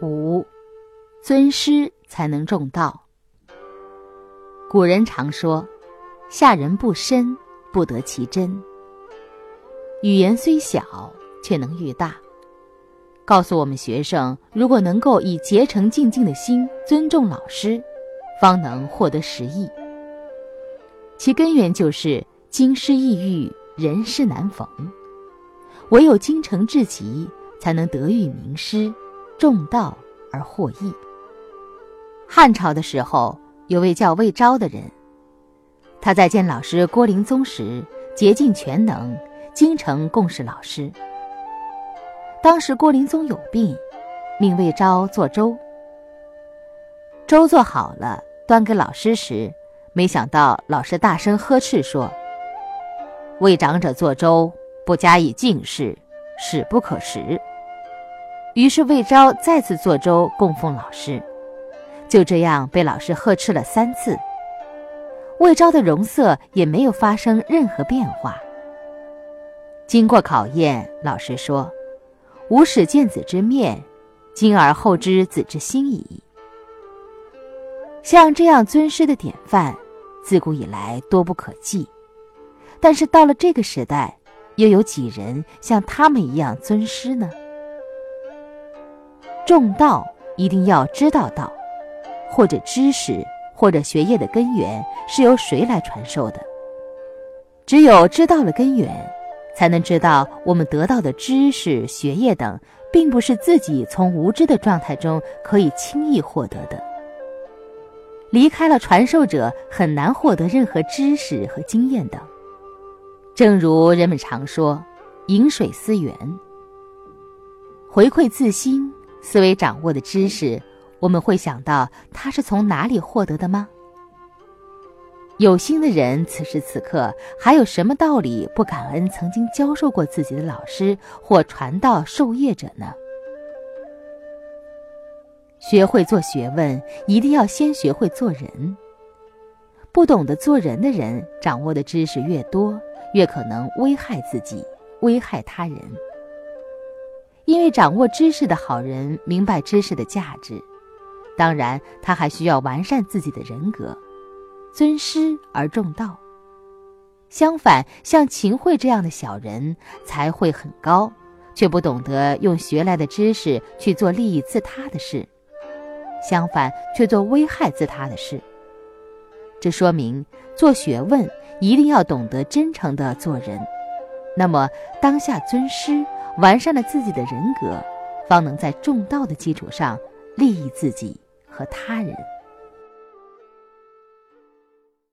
五，尊师才能重道。古人常说：“下人不深，不得其真。”语言虽小，却能育大。告诉我们学生，如果能够以竭诚静静的心尊重老师，方能获得实益。其根源就是经师易遇，人师难逢。唯有精诚至极，才能得遇名师，重道而获益。汉朝的时候。有位叫魏昭的人，他在见老师郭灵宗时，竭尽全能，精诚共事老师。当时郭灵宗有病，命魏昭做粥。粥做好了，端给老师时，没想到老师大声呵斥说：“为长者做粥，不加以敬事，使不可食。”于是魏昭再次做粥供奉老师。就这样被老师呵斥了三次，魏昭的容色也没有发生任何变化。经过考验，老师说：“吾始见子之面，今而后知子之心矣。”像这样尊师的典范，自古以来多不可计。但是到了这个时代，又有几人像他们一样尊师呢？重道一定要知道道。或者知识，或者学业的根源是由谁来传授的？只有知道了根源，才能知道我们得到的知识、学业等，并不是自己从无知的状态中可以轻易获得的。离开了传授者，很难获得任何知识和经验等。正如人们常说：“饮水思源。”回馈自心，思维掌握的知识。我们会想到他是从哪里获得的吗？有心的人，此时此刻还有什么道理不感恩曾经教授过自己的老师或传道授业者呢？学会做学问，一定要先学会做人。不懂得做人的人，掌握的知识越多，越可能危害自己，危害他人。因为掌握知识的好人，明白知识的价值。当然，他还需要完善自己的人格，尊师而重道。相反，像秦桧这样的小人，才会很高，却不懂得用学来的知识去做利益自他的事，相反却做危害自他的事。这说明做学问一定要懂得真诚的做人。那么，当下尊师，完善了自己的人格，方能在重道的基础上利益自己。和他人。